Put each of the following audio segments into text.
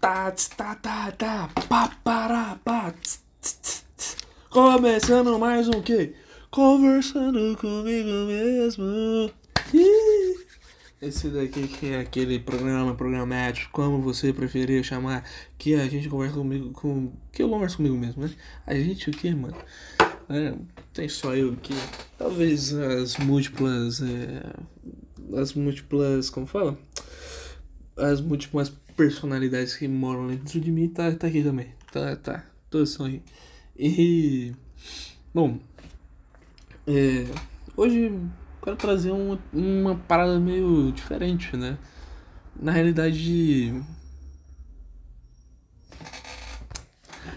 Tá, tá, tá, tá, pá, pará, pá, tss, tss, tss. Começando mais um que? Conversando comigo mesmo. Ih. Esse daqui que é aquele programa programático, como você preferir chamar, que a gente conversa comigo com. Que eu converso comigo mesmo, né? A gente o que, mano? É, tem só eu aqui. Talvez as múltiplas. É, as múltiplas. Como fala? As múltiplas personalidades que moram dentro de mim tá, tá aqui também. Tá, tá. Todos são aí. E. Bom. É, hoje quero trazer uma, uma parada meio diferente, né? Na realidade.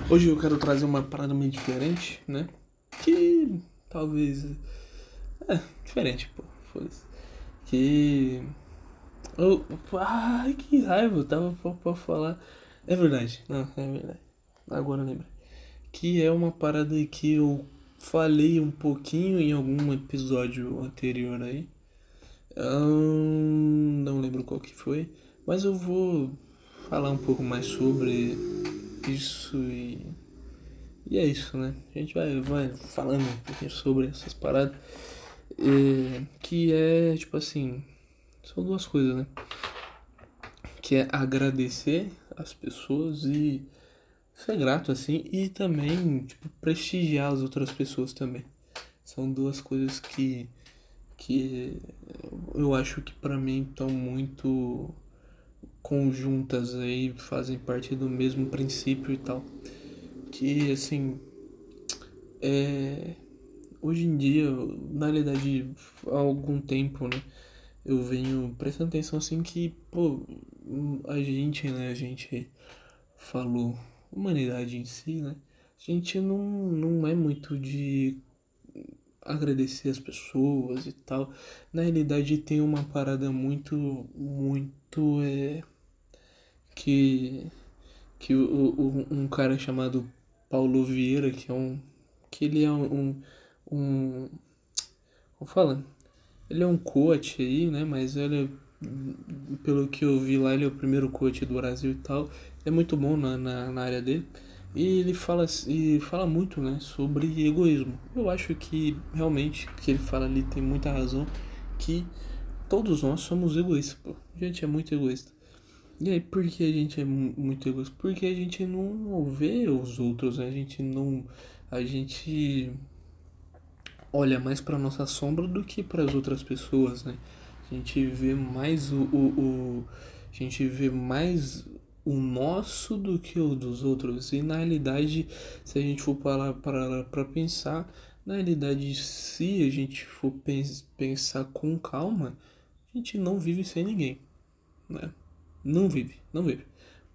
Hoje eu quero trazer uma parada meio diferente, né? Que talvez. É, diferente, pô. Que. Eu, ai, que raiva, tava pra, falar. É verdade, não, é verdade. Agora lembro. Que é uma parada que eu falei um pouquinho em algum episódio anterior aí. Não lembro qual que foi, mas eu vou falar um pouco mais sobre isso e, e é isso, né? A gente vai, vai falando um pouquinho sobre essas paradas. É, que é tipo assim, são duas coisas, né? Que é agradecer as pessoas e ser grato assim e também tipo, prestigiar as outras pessoas também. São duas coisas que que eu acho que para mim estão muito conjuntas aí, fazem parte do mesmo princípio e tal. Que assim, é, hoje em dia, na realidade, há algum tempo, né, eu venho prestando atenção assim que, pô, a gente, né, a gente falou humanidade em si, né? A gente não, não é muito de agradecer as pessoas e tal. Na realidade tem uma parada muito, muito é que que o, o, um cara chamado Paulo Vieira, que é um que ele é um um como fala? Ele é um coach aí, né, mas ele pelo que eu vi lá, ele é o primeiro coach do Brasil e tal é muito bom na, na, na área dele. E ele fala, e fala muito né, sobre egoísmo. Eu acho que realmente que ele fala ali tem muita razão. Que todos nós somos egoístas, pô. A gente é muito egoísta. E aí, por que a gente é muito egoísta? Porque a gente não vê os outros, a gente não. A gente olha mais para nossa sombra do que para as outras pessoas, né? A gente vê mais o, o, o a gente vê mais o nosso do que o dos outros. E na realidade, se a gente for parar para pensar, na realidade, se a gente for pensar com calma, a gente não vive sem ninguém, né? Não vive, não vive.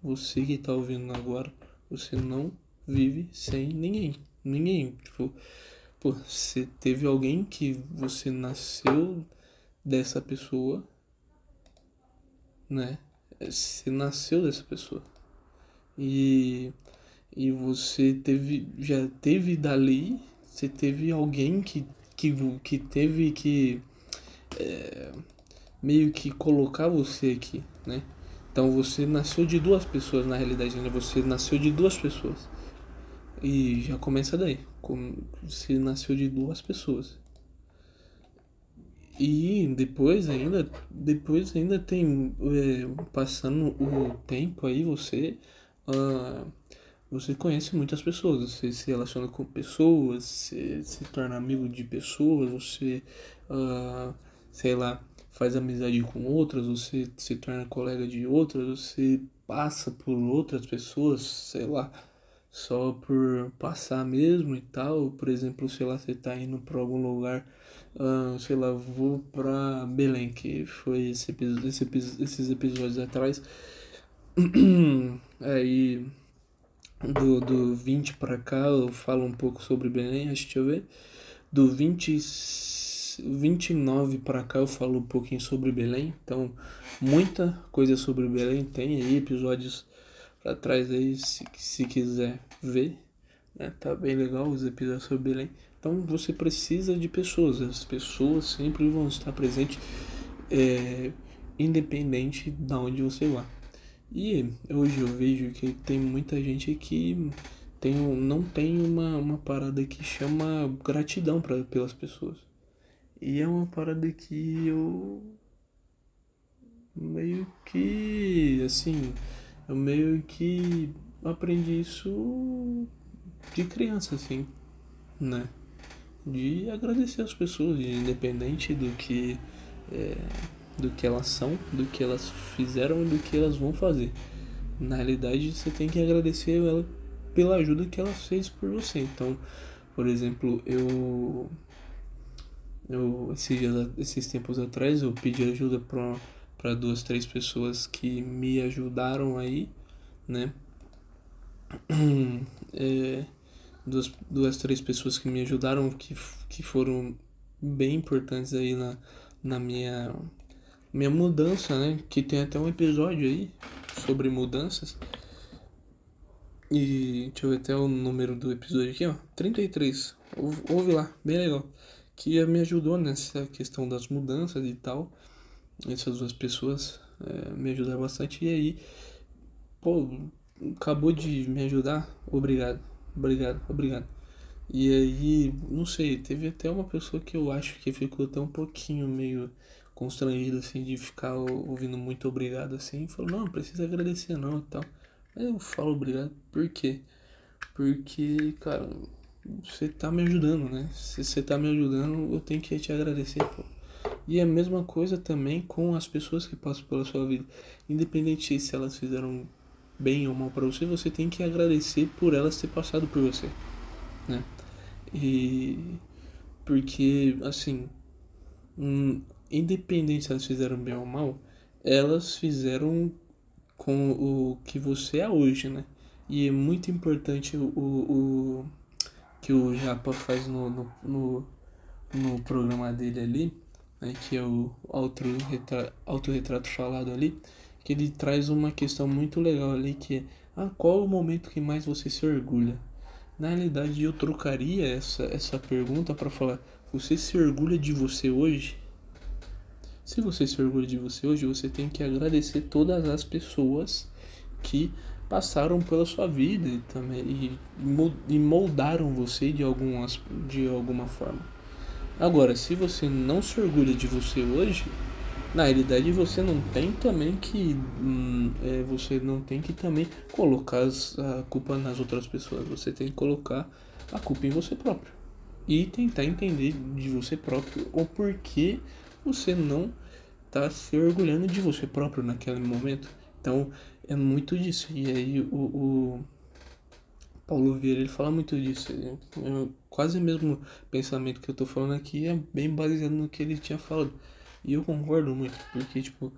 Você que está ouvindo agora, você não vive sem ninguém. Ninguém, tipo, pô, você teve alguém que você nasceu dessa pessoa, né? você nasceu dessa pessoa. E, e você teve, já teve dali, você teve alguém que, que, que teve que é, meio que colocar você aqui, né? Então você nasceu de duas pessoas na realidade, né? Você nasceu de duas pessoas. E já começa daí. Você nasceu de duas pessoas. E depois ainda, depois ainda tem, é, passando o tempo aí, você, uh, você conhece muitas pessoas, você se relaciona com pessoas, você se torna amigo de pessoas, você, uh, sei lá, faz amizade com outras, você se torna colega de outras, você passa por outras pessoas, sei lá, só por passar mesmo e tal. Por exemplo, sei lá, você tá indo para algum lugar uh, sei lá, vou pra Belém, que foi esse, esse, esses episódios atrás. Aí do, do 20 pra cá eu falo um pouco sobre Belém, deixa eu ver. Do 20, 29 pra cá eu falo um pouquinho sobre Belém. Então, muita coisa sobre Belém tem aí, episódios pra trás aí, se, se quiser ver. Né? Tá bem legal os episódios sobre Belém. Então você precisa de pessoas, as pessoas sempre vão estar presentes, é, independente de onde você vá. E hoje eu vejo que tem muita gente que tem, não tem uma, uma parada que chama gratidão pra, pelas pessoas. E é uma parada que eu meio que assim, eu meio que aprendi isso de criança assim, né? De agradecer as pessoas, independente do que é, do que elas são, do que elas fizeram e do que elas vão fazer. Na realidade, você tem que agradecer ela pela ajuda que ela fez por você. Então, por exemplo, eu eu esses, dias, esses tempos atrás eu pedi ajuda para duas, três pessoas que me ajudaram aí, né? É, duas, duas, três pessoas que me ajudaram, que, que foram bem importantes aí na, na minha minha mudança, né? Que tem até um episódio aí sobre mudanças. E deixa eu ver até o número do episódio aqui, ó. 33. Ouve, lá, bem legal. Que me ajudou nessa questão das mudanças e tal. Essas duas pessoas é, me ajudaram bastante. E aí, pô, acabou de me ajudar. Obrigado, obrigado, obrigado. E aí, não sei, teve até uma pessoa que eu acho que ficou até um pouquinho meio constrangido assim de ficar ouvindo muito obrigado assim, falou, não, não precisa agradecer não e tal. Aí eu falo obrigado, por quê? Porque, cara, você tá me ajudando, né? Se você tá me ajudando, eu tenho que te agradecer, pô. E a mesma coisa também com as pessoas que passam pela sua vida. Independente se elas fizeram bem ou mal para você, você tem que agradecer por elas ter passado por você, né? E porque assim, hum, independente se elas fizeram bem ou mal, elas fizeram com o que você é hoje, né? E é muito importante o, o, que o Japa faz no, no, no, no, programa dele ali, né? que é o autorretrato, autorretrato falado ali, que ele traz uma questão muito legal ali que é ah, qual o momento que mais você se orgulha? Na realidade eu trocaria essa, essa pergunta para falar, você se orgulha de você hoje? Se você se orgulha de você hoje, você tem que agradecer todas as pessoas que passaram pela sua vida e também e moldaram você de algumas de alguma forma. Agora, se você não se orgulha de você hoje, na realidade você não tem também que hum, é, você não tem que também colocar as, a culpa nas outras pessoas. Você tem que colocar a culpa em você próprio e tentar entender de você próprio o porquê você não tá se orgulhando de você próprio naquele momento. Então é muito disso. E aí o, o Paulo Vieira ele fala muito disso. É quase o mesmo pensamento que eu tô falando aqui é bem baseado no que ele tinha falado. E eu concordo muito, porque tipo,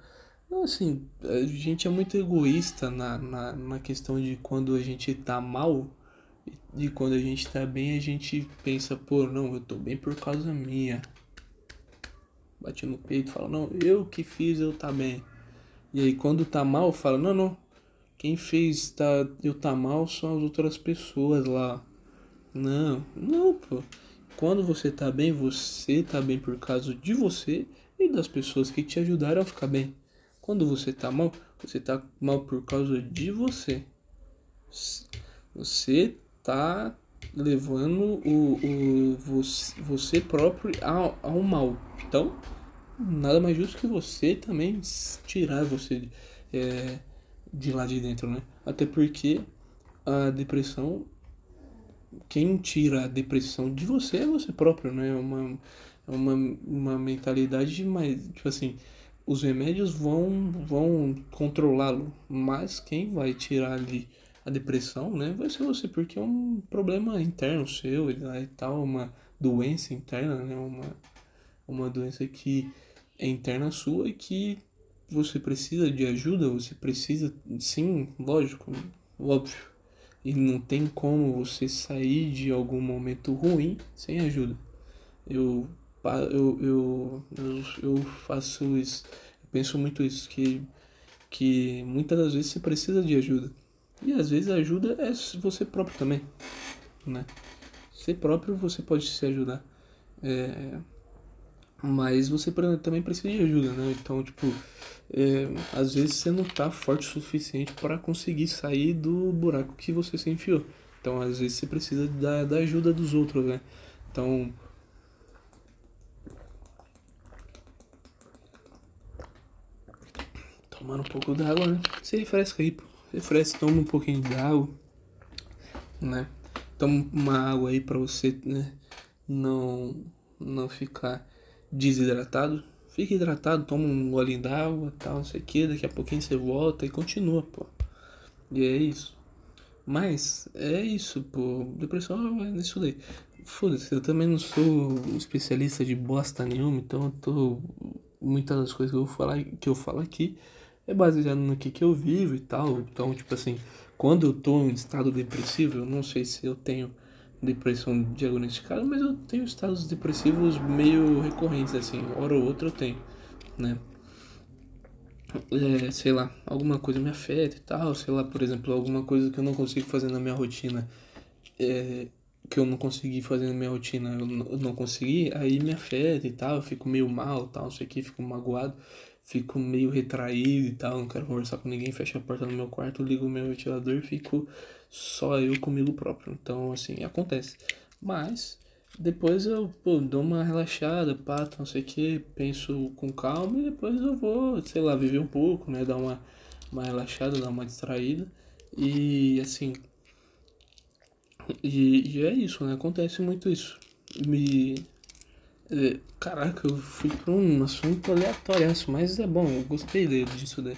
assim, a gente é muito egoísta na, na, na questão de quando a gente tá mal e quando a gente tá bem a gente pensa, pô, não, eu tô bem por causa minha bate no peito, fala, não, eu que fiz, eu tá bem. E aí quando tá mal, fala, não, não, quem fez tá, eu tá mal são as outras pessoas lá. Não, não, pô. Quando você tá bem, você tá bem por causa de você e das pessoas que te ajudaram a ficar bem. Quando você tá mal, você tá mal por causa de você. Você tá levando o, o você, você próprio ao, ao mal. Então, nada mais justo que você também tirar você é, de lá de dentro, né? Até porque a depressão, quem tira a depressão de você é você próprio, né? É uma, uma, uma mentalidade mais, tipo assim, os remédios vão, vão controlá-lo, mas quem vai tirar ali a depressão, né, vai ser você, porque é um problema interno seu e tal, uma doença interna, né, uma, uma doença que é interna sua e que você precisa de ajuda, você precisa, sim, lógico, óbvio, e não tem como você sair de algum momento ruim sem ajuda. Eu, eu, eu, eu, eu faço isso, eu penso muito isso, que, que muitas das vezes você precisa de ajuda e às vezes a ajuda é você próprio também, né? Você próprio você pode se ajudar. É... Mas você também precisa de ajuda, né? Então, tipo, é, às vezes você não tá forte o suficiente para conseguir sair do buraco que você se enfiou. Então, às vezes você precisa da, da ajuda dos outros, né? Então, tomando um pouco d'água, né? Se refresca aí, pô. Refresca, toma um pouquinho de água, né? Toma uma água aí pra você, né? Não, não ficar desidratado. Fica hidratado, toma um golinho d'água, tal, não sei o que. Daqui a pouquinho você volta e continua, pô. E é isso. Mas é isso, pô. Depressão é isso daí. Foda-se, eu também não sou especialista de bosta nenhuma, então eu tô. Muitas das coisas que eu, falar, que eu falo aqui é baseado no que, que eu vivo e tal. Então, tipo assim, quando eu tô em estado depressivo, eu não sei se eu tenho depressão diagnosticada, mas eu tenho estados depressivos meio recorrentes, assim, hora ou outra eu tenho, né? É, sei lá, alguma coisa me afeta e tal, sei lá, por exemplo, alguma coisa que eu não consigo fazer na minha rotina, é, que eu não consegui fazer na minha rotina, eu não, eu não consegui, aí me afeta e tal, eu fico meio mal tal, não sei o que, fico magoado fico meio retraído e tal, não quero conversar com ninguém, fecho a porta no meu quarto, ligo o meu ventilador e fico só eu comigo próprio. Então, assim, acontece. Mas depois eu pô, dou uma relaxada, pato, não sei o que, penso com calma e depois eu vou, sei lá, viver um pouco, né? Dar uma, uma relaxada, dar uma distraída. E assim. E, e é isso, né? Acontece muito isso. Me caraca, eu fui pra um assunto aleatório, mas é bom, eu gostei disso daí.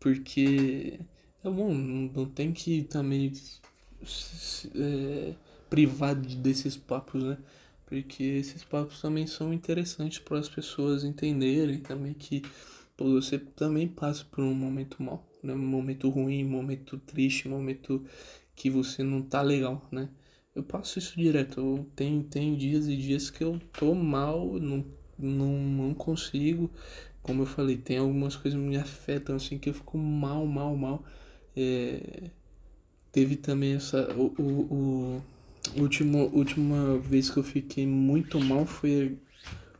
Porque é bom, não tem que também é, privar desses papos, né? Porque esses papos também são interessantes para as pessoas entenderem também que pô, você também passa por um momento mal, né? Um momento ruim, um momento triste, um momento que você não tá legal, né? Eu passo isso direto. Eu tem, tem dias e dias que eu tô mal, não, não, não consigo. Como eu falei, tem algumas coisas que me afetam assim que eu fico mal, mal, mal. É, teve também essa. O, o, o último, última vez que eu fiquei muito mal foi,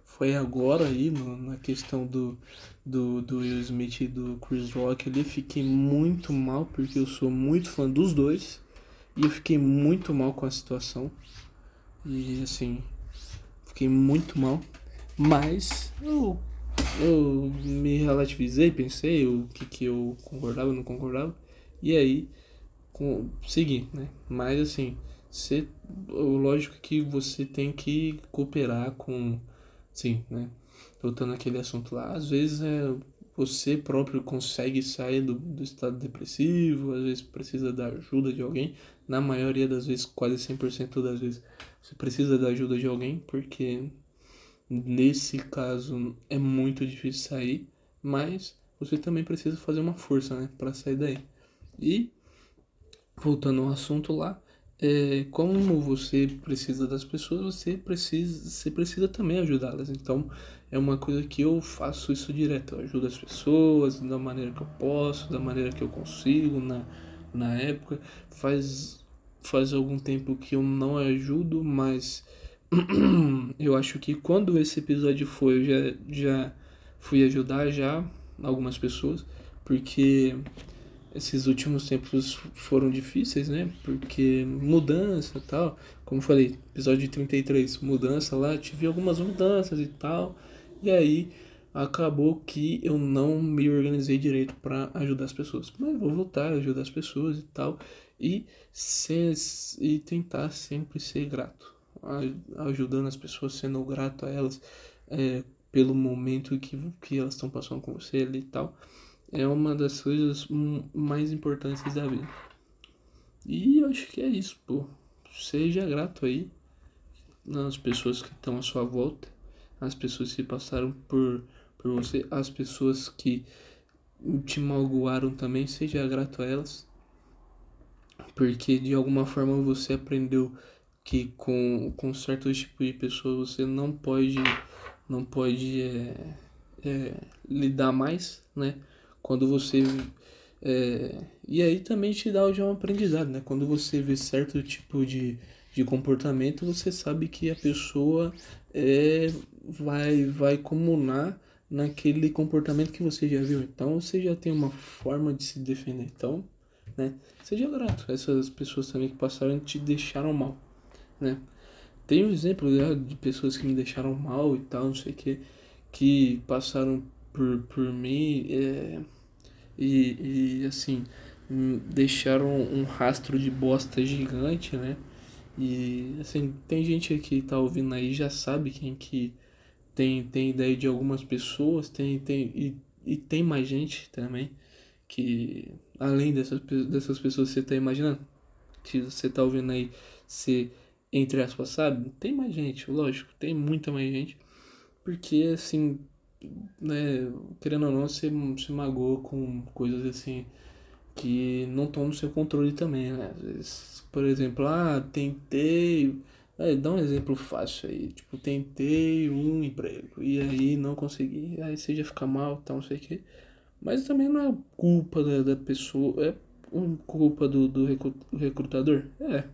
foi agora aí, no, na questão do, do, do Will Smith e do Chris Rock ali. Fiquei muito mal porque eu sou muito fã dos dois. E eu fiquei muito mal com a situação. E assim, fiquei muito mal. Mas eu, eu me relativizei, pensei o que, que eu concordava não concordava. E aí, com, segui, né? Mas assim, você, lógico que você tem que cooperar com. Sim, né? Voltando aquele assunto lá, às vezes é você próprio consegue sair do, do estado depressivo, às vezes precisa da ajuda de alguém, na maioria das vezes, quase 100% das vezes, você precisa da ajuda de alguém, porque nesse caso é muito difícil sair, mas você também precisa fazer uma força, né, para sair daí. E voltando ao assunto lá, é, como você precisa das pessoas, você precisa, você precisa também ajudá-las. Então, é uma coisa que eu faço isso direto. Eu ajudo as pessoas da maneira que eu posso, da maneira que eu consigo, na, na época. Faz, faz algum tempo que eu não ajudo, mas eu acho que quando esse episódio foi, eu já, já fui ajudar já algumas pessoas, porque esses últimos tempos foram difíceis, né? Porque mudança e tal. Como falei, episódio 33, mudança lá, tive algumas mudanças e tal. E aí acabou que eu não me organizei direito para ajudar as pessoas. Mas vou voltar a ajudar as pessoas e tal. E, ser, e tentar sempre ser grato. Ajudando as pessoas, sendo grato a elas é, pelo momento que, que elas estão passando com você ali e tal é uma das coisas mais importantes da vida. E eu acho que é isso, pô. Seja grato aí nas pessoas que estão à sua volta, as pessoas que passaram por, por você, as pessoas que te magoaram também, seja grato a elas. Porque de alguma forma você aprendeu que com, com certo tipo de pessoa você não pode não pode é, é, lidar mais, né? Quando você. É, e aí também te dá já um aprendizado, né? Quando você vê certo tipo de, de comportamento, você sabe que a pessoa é, vai, vai comunar naquele comportamento que você já viu. Então você já tem uma forma de se defender. Então, né? Seja grato essas pessoas também que passaram te deixaram mal, né? Tem um exemplo né, de pessoas que me deixaram mal e tal, não sei o que, que passaram por, por mim é, e, e assim hum, deixaram um rastro de bosta gigante, né? E assim, tem gente que tá ouvindo aí já sabe quem que tem, tem ideia de algumas pessoas, tem, tem, e, e tem mais gente também que além dessas, dessas pessoas que você tá imaginando, que você tá ouvindo aí ser, entre aspas, sabe? Tem mais gente, lógico, tem muita mais gente, porque assim, né, querendo ou não, você se magoa com coisas assim que não estão no seu controle também, né? Às vezes, por exemplo, ah, tentei. É, dá um exemplo fácil aí, tipo, tentei um emprego e aí não consegui, aí você já fica mal, tal, não sei o que. Mas também não é culpa da, da pessoa, é culpa do, do recrutador? É.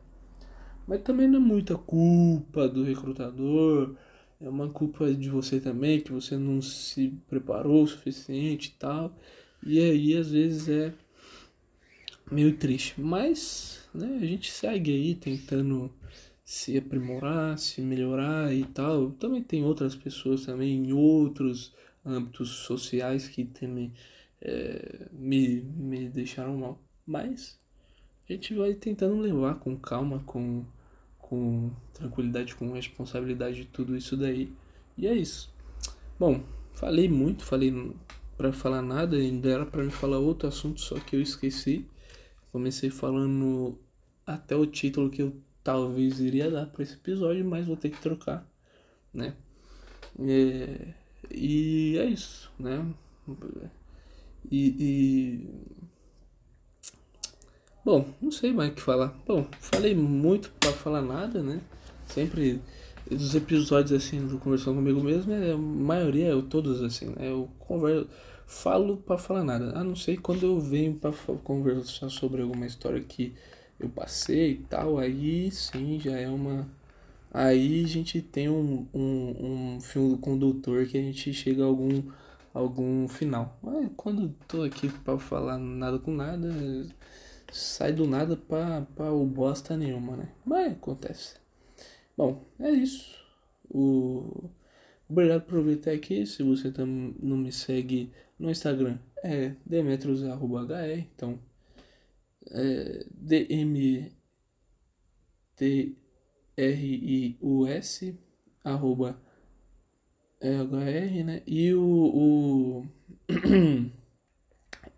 Mas também não é muita culpa do recrutador, é uma culpa de você também, que você não se preparou o suficiente e tal. E aí às vezes é meio triste. Mas né, a gente segue aí tentando se aprimorar, se melhorar e tal. Também tem outras pessoas também em outros âmbitos sociais que também é, me, me deixaram mal. Mas a gente vai tentando levar com calma, com, com tranquilidade, com responsabilidade de tudo isso daí. E é isso. Bom, falei muito, falei para falar nada, ainda era para me falar outro assunto, só que eu esqueci. Comecei falando até o título que eu talvez iria dar para esse episódio, mas vou ter que trocar, né? É, e é isso, né? E, e, Bom, não sei mais o que falar. Bom, falei muito para falar nada, né? Sempre os episódios assim do Conversando Comigo mesmo, é, a maioria, eu, todos assim, né? Eu converso, falo para falar nada. A não ser quando eu venho para conversar sobre alguma história que eu passei e tal, aí sim já é uma. Aí a gente tem um, um, um fio condutor que a gente chega a algum algum final. Mas quando tô aqui para falar nada com nada, sai do nada pra, pra o bosta nenhuma, né? Mas acontece. Bom, é isso. O... Obrigado por vir até aqui. Se você tam, não me segue no Instagram, é demetrios.hr. Então, é D-M-T-R-I-U-S arroba HR, né? E o, o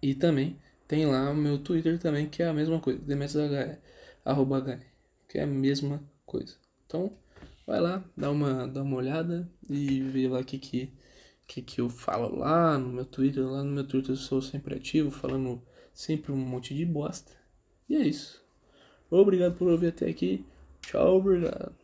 e também tem lá o meu Twitter também, que é a mesma coisa, DMSHR, arroba HR, que é a mesma coisa. Então, vai lá, dá uma, dá uma olhada e vê lá o que, que, que, que eu falo lá no meu Twitter. Lá no meu Twitter eu sou sempre ativo, falando sempre um monte de bosta. E é isso. Obrigado por ouvir até aqui. Tchau, obrigado.